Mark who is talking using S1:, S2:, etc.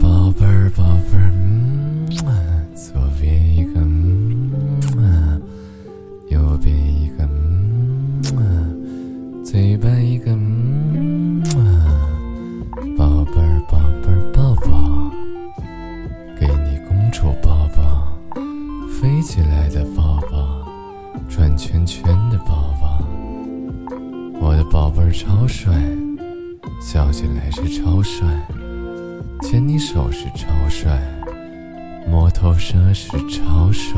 S1: 宝贝儿，宝贝儿，嗯，左边一个，嗯，右边一个，嗯，嘴巴一个，嗯，宝贝儿，宝贝儿，抱抱，给你公主抱抱，飞起来的抱抱，转圈圈的抱抱，我的宝贝儿超帅，笑起来是超帅。牵你手是超帅，摸头杀是超帅。